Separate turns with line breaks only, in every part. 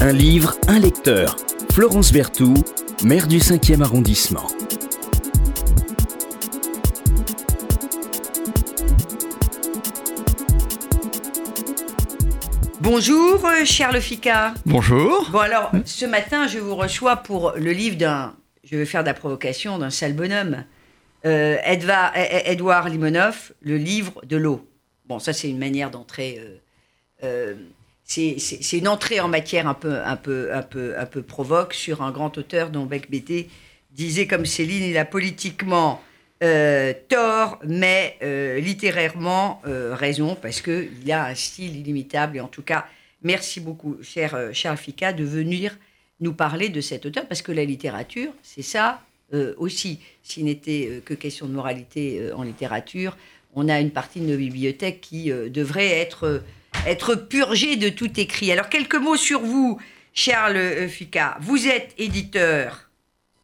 Un livre, un lecteur. Florence Berthoud, maire du 5e arrondissement.
Bonjour, euh, Charles Fica.
Bonjour.
Bon, alors, ce matin, je vous reçois pour le livre d'un. Je vais faire de la provocation d'un sale bonhomme. Euh, Edva- E- E- Edouard Limonov, le livre de l'eau. Bon, ça, c'est une manière d'entrer. euh, euh, c'est une entrée en matière un peu, provoque sur un grand auteur dont Beck Bété disait comme Céline il a politiquement euh, tort, mais euh, littérairement euh, raison, parce qu'il a un style illimitable. Et en tout cas, merci beaucoup, cher Charles Fica, de venir nous parler de cet auteur, parce que la littérature, c'est ça aussi. S'il n'était que question de moralité en littérature, on a une partie de nos bibliothèques qui devrait être, être purgée de tout écrit. Alors, quelques mots sur vous, Charles euh, Fica. Vous êtes éditeur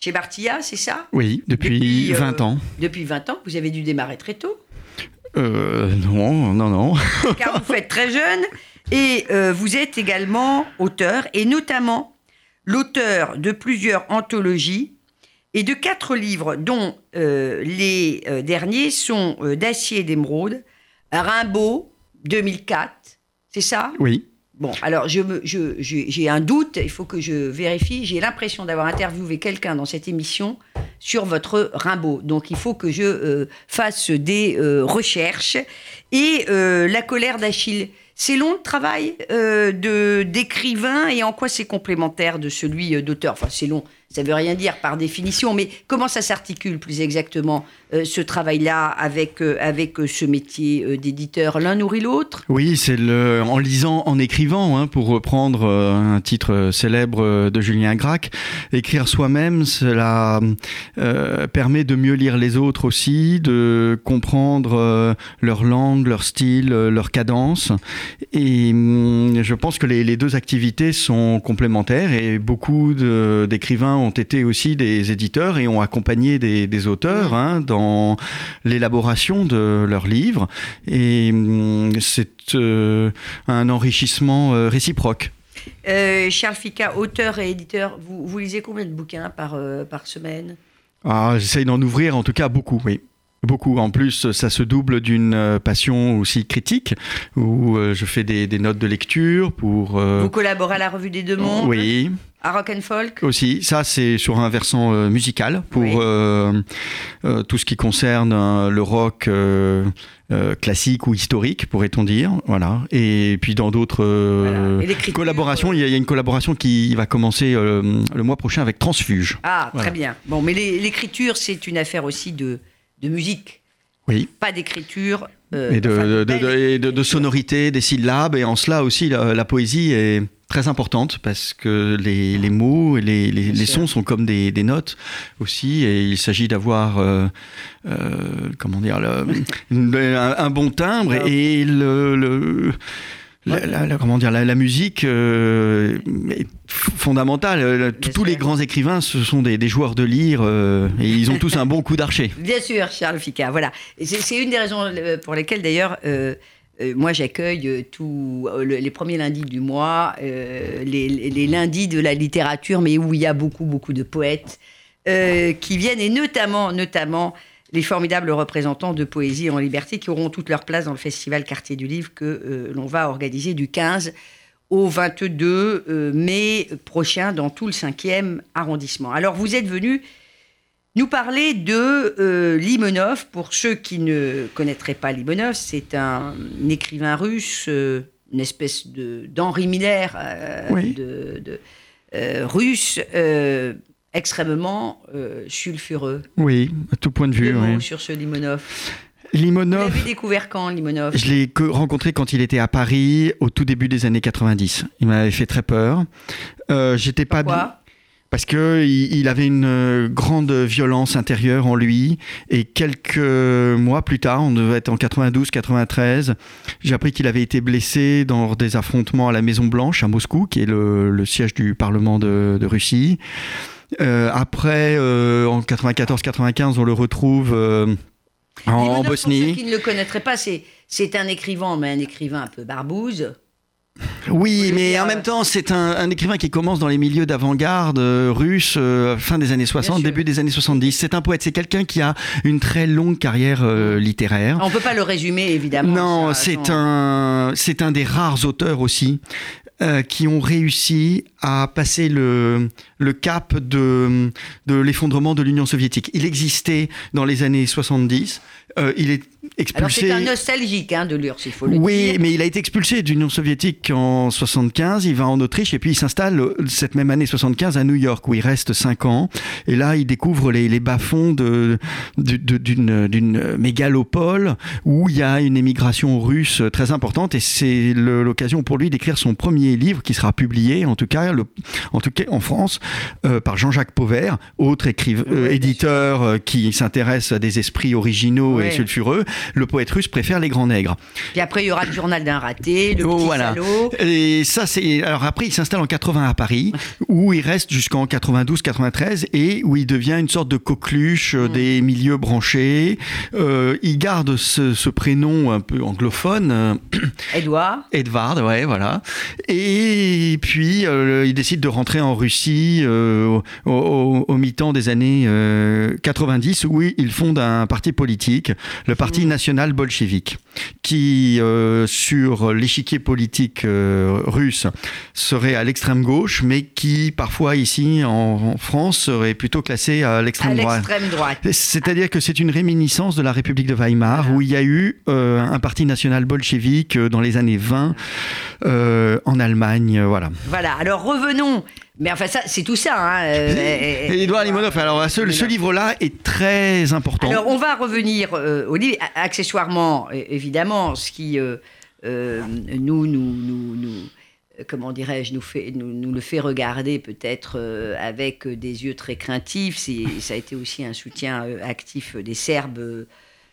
chez Bartilla, c'est ça?
Oui, depuis,
Depuis, euh,
20 ans.
Depuis 20 ans, vous avez dû démarrer très tôt,
Euh, non, non, non.
car vous faites très jeune, et euh, vous êtes également auteur, et notamment l'auteur de plusieurs anthologies et de quatre livres, dont les derniers sont D'acier et d'émeraude, Rimbaud, 2004, c'est ça?
Oui.
Bon, alors je me- je- je- j'ai un doute, il faut que je vérifie. J'ai l'impression d'avoir interviewé quelqu'un dans cette émission sur votre Rimbaud. Donc il faut que je euh, fasse des euh, recherches. Et euh, La colère d'Achille, c'est long le travail de d'écrivain et en quoi c'est complémentaire de celui d'auteur? Enfin, c'est long, ça veut rien dire par définition, mais comment ça s'articule plus exactement ce travail-là avec, euh, avec euh, ce métier euh, d'éditeur L'un nourrit l'autre
Oui, c'est le en lisant, en écrivant, hein, pour reprendre euh, un titre célèbre euh, de Julien Gracq. Écrire soi-même, cela euh, permet de mieux lire les autres aussi, de comprendre euh, leur langue, leur style, euh, leur cadence. Et hum, je pense que les, les deux activités sont complémentaires et beaucoup d'écrivains ont été aussi des éditeurs et ont accompagné des, des auteurs hein, dans l'élaboration de leurs livres. Et hum, c'est euh, un enrichissement euh, réciproque.
Euh, Charles Fica, auteur et éditeur, vous, vous lisez combien de bouquins par, euh, par semaine?
Ah, J'essaye d'en ouvrir en tout cas beaucoup, oui. Beaucoup. En plus, ça se double d'une euh, passion aussi critique, où euh, je fais des, des notes de lecture pour... euh,
Vous collaborez à la Revue des Deux Mondes,
oui,
à Rock and Folk
aussi. Ça, c'est sur un versant euh, musical, pour
Oui.
euh, euh, tout ce qui concerne le rock classique ou historique, pourrait-on dire. Voilà. Et puis dans d'autres
Voilà.
Collaborations, il y, a- il y a une collaboration qui va commencer le mois prochain avec Transfuge.
Ah,
Voilà.
très bien. Bon, mais l'écriture, c'est une affaire aussi de, de musique,
Oui.
pas d'écriture. euh,
et de,
enfin,
de, de-
belle
de- et de- de
écriture.
sonorité, des syllabes. Et en cela aussi, la, la poésie est très importante parce que les, les mots et les, sons sont comme des, des notes aussi. Et il s'agit d'avoir, euh, euh, comment dire, le- un, un bon timbre et le. le- la, la- la- comment dire, la, musique euh, est fondamentale. Euh, Tous les grands écrivains, ce sont des, des joueurs de lyre euh, et ils ont tous un bon coup d'archer.
Bien sûr, Charles Fica, voilà. C'est une des raisons pour lesquelles, d'ailleurs, euh, moi, j'accueille tous le- les premiers lundis du mois, les, les- lundis de la littérature, mais où il y a beaucoup, beaucoup de poètes qui viennent, et notamment, notamment les formidables représentants de Poésie en Liberté qui auront toute leur place dans le festival Quartier du Livre que euh, l'on va organiser du 15 au 22 euh, mai prochain dans tout le 5e arrondissement. Alors, vous êtes venu nous parler de euh, Limonov. Pour ceux qui ne connaîtraient pas Limonov, c'est un, écrivain russe, euh, une espèce de d'Henri Miller
Oui.
de, de, russe, extrêmement euh, sulfureux.
Oui, à tout point de vue. oui.
sur ce Limonov. Vous
Limonov.
l'avez découvert quand, Limonov?
Je l'ai rencontré quand il était à Paris au tout début des années 90. Il m'avait fait très peur. Euh, J'étais pas
Pourquoi?
parce que il, avait une euh, grande violence intérieure en lui et quelques mois plus tard, on devait être en 92-93, j'ai appris qu'il avait été blessé dans des affrontements à la Maison Blanche à Moscou, qui est le, le siège du Parlement de, de Russie. Euh, après, euh, en 94-95, on le retrouve euh, en, Bosnie.
Pour ceux qui ne le connaîtraient pas, c'est, un écrivain, mais un écrivain un peu barbouze.
Oui, mais en même temps, c'est un, écrivain qui commence dans les milieux d'avant-garde euh, russe, euh, fin des années 60, début des années 70. C'est un poète, c'est quelqu'un qui a une très longue carrière euh, littéraire.
On peut pas le résumer, évidemment.
Non, c'est un, c'est un des rares auteurs aussi qui ont réussi à passer le, le cap de, de l'effondrement de l'Union soviétique. Il existait dans les années 70. il est expulsé.
Alors c'est un nostalgique hein, de l'URSS, il faut le
oui,
dire.
Oui, mais il a été expulsé de l'Union soviétique en 75. Il va en Autriche et puis il s'installe cette même année 75 à New York où il reste 5 ans. Et là, il découvre les, les bas-fonds d'une d'une mégalopole où il y a une émigration russe très importante et c'est l'occasion pour lui d'écrire son premier livre qui sera publié, en tout cas, le, en tout cas en France, euh, par Jean-Jacques Pauvert, autre écrivain, euh, éditeur euh, qui s'intéresse à des esprits originaux et sulfureux le poète russe préfère les grands nègres.
Puis après, il y aura le journal d'un raté, le oh, petit
voilà. Et ça, c'est. Alors après, il s'installe en 80 à Paris, où il reste jusqu'en 92-93 et où il devient une sorte de coqueluche euh, mm. des milieux branchés. Euh, il garde ce, prénom un peu anglophone.
Edouard.
Edvard, ouais, voilà. Et puis, euh, il décide de rentrer en Russie au, au mi-temps des années 90, où il fonde un parti politique, le Parti national bolchevique, qui, euh, sur l'échiquier politique euh, russe, serait à l'extrême gauche, mais qui, parfois, ici, en, France, serait plutôt classé à l'extrême droite.
droite.
C'est-à-dire que c'est une réminiscence de la République de Weimar, où il y a eu euh, un parti national bolchevique dans les années 20 en Allemagne. voilà.
Voilà, alors revenons mais enfin, ça, c'est tout ça. Hein.
Euh, Limonov, alors ce, ce livre-là est très important.
Alors, on va revenir euh, au livre. Accessoirement, évidemment, ce qui euh, nous, nous, nous, nous comment dirais-je, nous, le fait regarder peut-être avec des yeux très craintifs. Ça a été aussi un soutien actif des Serbes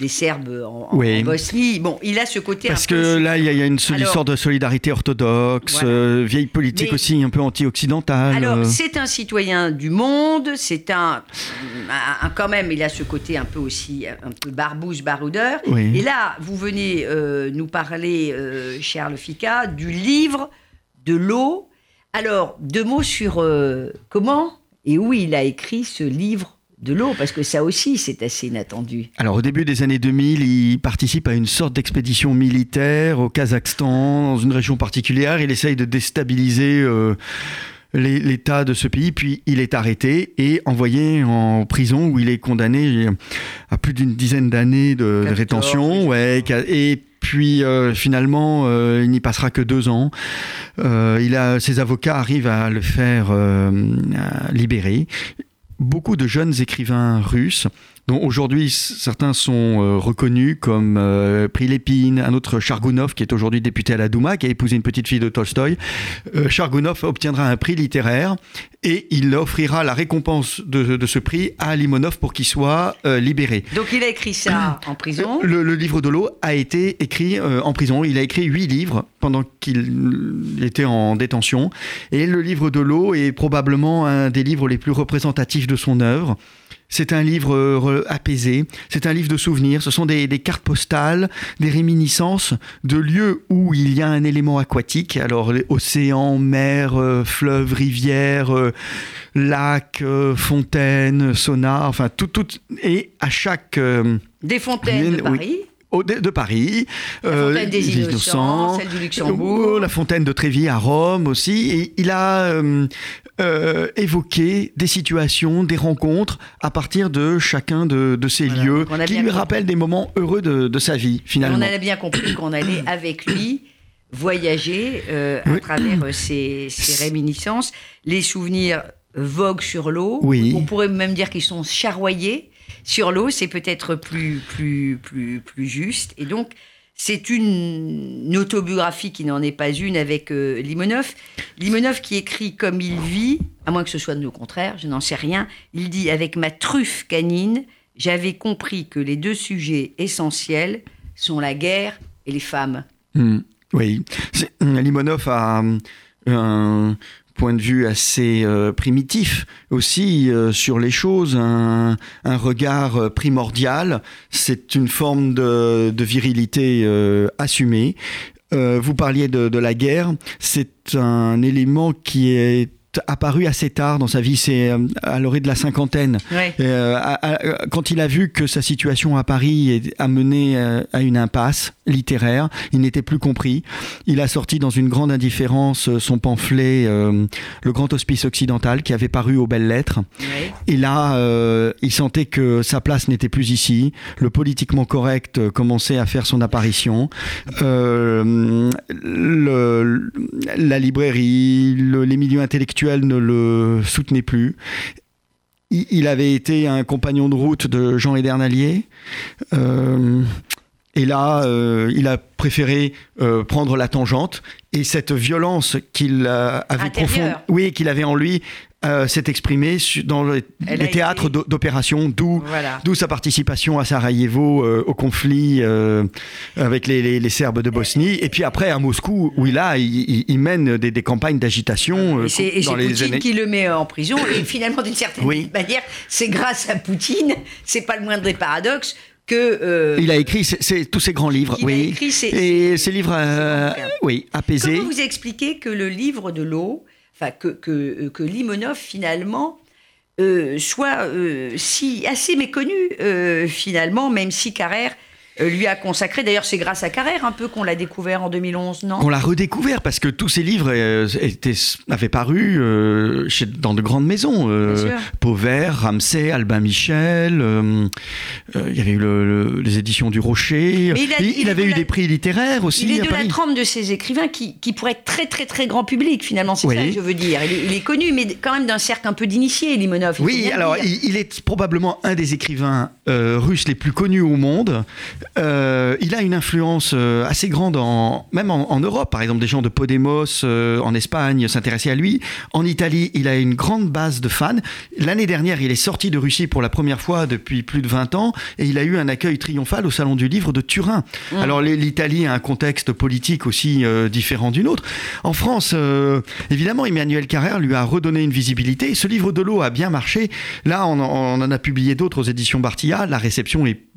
des Serbes en, Bosnie. Bon, il a ce côté.
Parce que là, il y, a une sorte de solidarité orthodoxe, euh, vieille politique aussi un peu anti-occidentale.
Alors, euh. c'est un citoyen du monde, c'est un, Quand même, il a ce côté un peu aussi, un peu barbouze, baroudeur. Et là, vous venez euh, nous parler, Charles Fica, du livre de l'eau. Alors, deux mots sur comment et où il a écrit ce livre de l'eau, parce que ça aussi, c'est assez inattendu.
Alors, au début des années 2000, il participe à une sorte d'expédition militaire au Kazakhstan, dans une région particulière. Il essaye de déstabiliser. Euh, l'état de ce pays, puis il est arrêté et envoyé en prison où il est condamné à plus d'une dizaine d'années de, rétention. Ouais, et puis euh, finalement, euh, il n'y passera que deux ans. il a, ses avocats arrivent à le faire libérer beaucoup de jeunes écrivains russes, aujourd'hui certains sont euh, reconnus comme euh, Prilepine, un autre Chargounov qui est aujourd'hui député à la Douma, qui a épousé une petite fille de Tolstoï. Euh, Chargounov obtiendra un prix littéraire et il offrira la récompense de, ce prix à Limonov pour qu'il soit libéré.
Donc il a écrit ça en prison?
Le, livre de l'eau a été écrit en prison. Il a écrit huit livres pendant qu'il était en détention. Et le livre de l'eau est probablement un des livres les plus représentatifs de son œuvre. C'est un livre euh, apaisé, c'est un livre de souvenirs, ce sont des, cartes postales, des réminiscences de lieux où il y a un élément aquatique, alors océan, mer, euh, fleuve, rivière, euh, lac, fontaine, sauna, enfin tout, tout, et à chaque...
des fontaines de Paris.
de, Paris,
la fontaine des, Innocents, celle du Luxembourg,
la fontaine de Trévis à Rome aussi. Et il a euh, évoquer des situations, des rencontres à partir de chacun de, ces lieux qui lui rappellent des moments heureux de, sa vie finalement.
On a bien compris qu'on allait avec lui voyager euh, à travers euh, ces, réminiscences. Les souvenirs voguent sur l'eau. On pourrait même dire qu'ils sont charroyés sur l'eau. C'est peut-être plus, plus, plus, plus juste. Et donc, c'est une, autobiographie qui n'en est pas une avec euh, Limonov. Limonov qui écrit comme il vit, à moins que ce soit de le contraire, je n'en sais rien. Il dit Avec ma truffe canine, j'avais compris que les deux sujets essentiels sont la guerre et les femmes.
Hmm. oui, Limonov a un, point de vue assez euh, primitif aussi euh, sur les choses, un, regard euh, primordial. C'est une forme de, virilité assumée. vous parliez de, de la guerre. C'est un élément qui est apparu assez tard dans sa vie, c'est euh, à l'orée de la cinquantaine. Euh, quand il a vu que sa situation à Paris a mené euh, à une impasse littéraire, il n'était plus compris. Il a sorti dans une grande indifférence son pamphlet Le Grand Hospice Occidental qui avait paru aux belles lettres. Et là, il sentait que sa place n'était plus ici. Le politiquement correct commençait à faire son apparition. le, la librairie, les milieux intellectuels ne le soutenait plus. Il avait été un compagnon de route de Jean Edernalier. Euh, et là, euh, il a préféré euh, prendre la tangente et cette violence qu'il avait profond, oui, qu'il avait en lui, euh, s'est exprimé dans les, théâtres d'opération, d'où sa participation à Sarajevo euh, au conflit euh, avec les, Serbes de Bosnie, et puis après à Moscou où il a il, mène des, campagnes d'agitation.
et c'est Poutine qui le met en prison, et finalement d'une certaine manière, c'est grâce à Poutine, c'est pas le moindre des paradoxes. Que,
il a écrit tous ces grands livres, oui, et ces livres, oui, apaisés.
Comment vous expliquez que le livre de l'eau euh, que Limonov finalement euh, soit euh, si assez méconnu finalement, même si Carrère lui a consacré. D'ailleurs, c'est grâce à Carrère un peu qu'on l'a découvert en 2011, non?
On l'a redécouvert parce que tous ces livres euh, étaient, avaient paru euh, chez, dans de grandes maisons. Pauvert, Ramsay, Albin Michel. il y avait eu les éditions du Rocher. il, avait eu des prix littéraires aussi.
Il est de la trempe de ces écrivains qui, qui pourraient être très très très grand public finalement. C'est ça que je veux dire. Il est, connu, mais quand même d'un cercle un peu d'initiés, Limonov.
Oui, alors il, est probablement un des écrivains russes les plus connus au monde. Euh, il a une influence euh, assez grande, en, même en, Europe. Par exemple, des gens de Podemos euh, en Espagne s'intéressaient à lui. En Italie, il a une grande base de fans. L'année dernière, il est sorti de Russie pour la première fois depuis plus de 20 ans et il a eu un accueil triomphal au Salon du Livre de Turin. Mmh. Alors, l'Italie a un contexte politique aussi différent d'une autre. En France, évidemment, Emmanuel Carrère lui a redonné une visibilité. Ce livre de l'eau a bien marché. Là, on, on en a publié d'autres aux éditions Bartilla. La réception est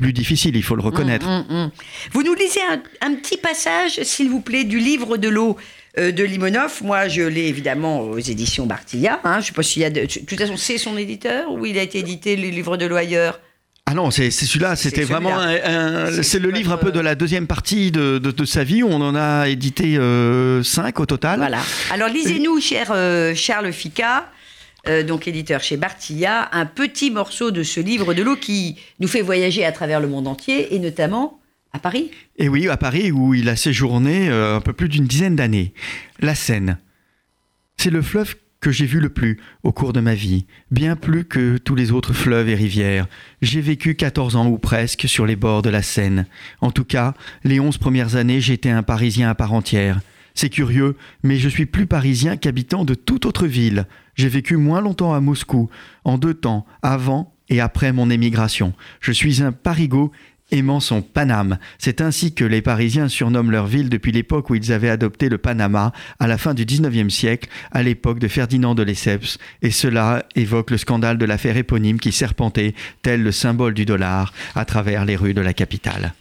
plus difficile, il faut le reconnaître. Hum, hum, hum.
Vous nous lisez un, petit passage, s'il vous plaît, du livre de l'eau euh, de Limonov. Moi, je l'ai évidemment aux éditions Bartilla. Hein. Je ne sais pas s'il y a. De, toute façon, c'est son éditeur ou il a été édité, le livre de l'eau ailleurs?
Ah non, c'est celui-là, c'était vraiment c'est le livre un peu de la deuxième partie de, de, sa vie, où on en a édité euh, cinq au total.
Voilà. Alors lisez-nous, cher euh, Charles Fica, euh, donc éditeur chez Bartilla, un petit morceau de ce livre de l'eau qui nous fait voyager à travers le monde entier et notamment à Paris.
Et oui, à Paris où il a séjourné euh, un peu plus d'une dizaine d'années. La Seine. C'est le fleuve que j'ai vu le plus au cours de ma vie, bien plus que tous les autres fleuves et rivières. J'ai vécu 14 ans ou presque sur les bords de la Seine. En tout cas, les 11 premières années, j'étais un Parisien à part entière. C'est curieux, mais je suis plus parisien qu'habitant de toute autre ville. J'ai vécu moins longtemps à Moscou, en deux temps, avant et après mon émigration. Je suis un parigo aimant son Paname. C'est ainsi que les Parisiens surnomment leur ville depuis l'époque où ils avaient adopté le Panama, à la fin du XIXe siècle, à l'époque de Ferdinand de Lesseps, et cela évoque le scandale de l'affaire éponyme qui serpentait, tel le symbole du dollar, à travers les rues de la capitale.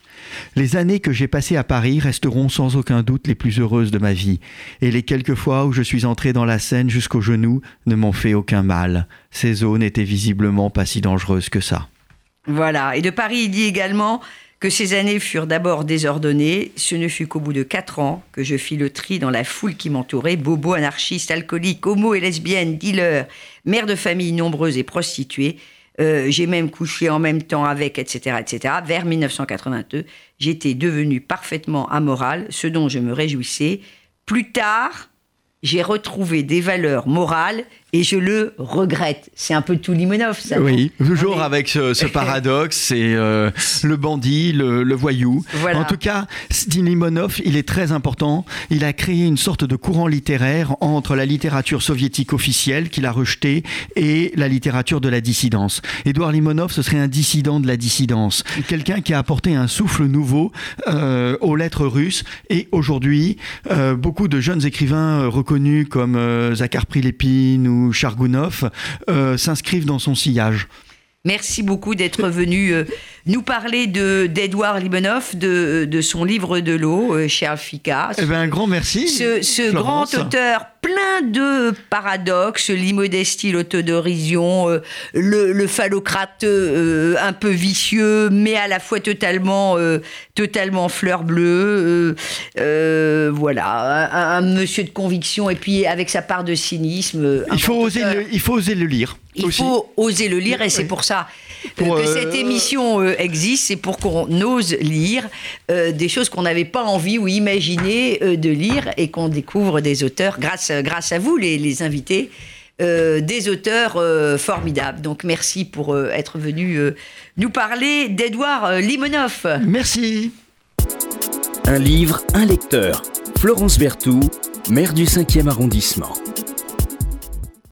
Les années que j'ai passées à Paris resteront sans aucun doute les plus heureuses de ma vie, et les quelques fois où je suis entré dans la Seine jusqu'aux genoux ne m'ont fait aucun mal. Ces eaux n'étaient visiblement pas si dangereuses que ça.
Voilà, et de Paris il dit également que ces années furent d'abord désordonnées, ce ne fut qu'au bout de quatre ans que je fis le tri dans la foule qui m'entourait, bobos, anarchistes, alcooliques, homo et lesbiennes, dealers, mères de familles nombreuses et prostituées, euh, j'ai même couché en même temps avec, etc., etc. Vers 1982, j'étais devenu parfaitement amoral, ce dont je me réjouissais. Plus tard, j'ai retrouvé des valeurs morales et je le regrette. C'est un peu tout Limonov, ça.
Oui, toujours avec ce, paradoxe, c'est euh, le bandit, le, voyou. En tout cas, Limonov, il est très important. Il a créé une sorte de courant littéraire entre la littérature soviétique officielle qu'il a rejetée et la littérature de la dissidence. Édouard Limonov, ce serait un dissident de la dissidence, quelqu'un qui a apporté un souffle nouveau euh, aux lettres russes. Et aujourd'hui, euh, beaucoup de jeunes écrivains reconnus comme Zakhar Prilepine ou Chargounov euh, s'inscrivent dans son sillage.
Merci beaucoup d'être venu euh, nous parler de d'Edouard Limonov, de, de son livre de l'eau euh, chez Alfica.
Eh ben, un grand merci.
Ce, ce grand auteur plein de paradoxes, l'immodestie, l'autodérision, euh, le, le phallocrate euh, un peu vicieux, mais à la fois totalement, euh, totalement fleur bleue. voilà, un, un monsieur de conviction et puis avec sa part de cynisme.
Il faut, oser le, il faut oser le lire.
Il
aussi.
faut oser le lire et c'est
Oui.
pour ça euh,
Pour,
que
euh,
cette émission euh, existe, c'est pour qu'on ose lire euh, des choses qu'on n'avait pas envie ou imaginé euh, de lire et qu'on découvre des auteurs grâce, grâce à vous, les, les invités. euh, des auteurs euh, formidables. Donc merci pour euh, être venu euh, nous parler d'Edouard euh, Limonov.
Merci.
Un livre, un lecteur. Florence Berthoud, maire du 5e arrondissement.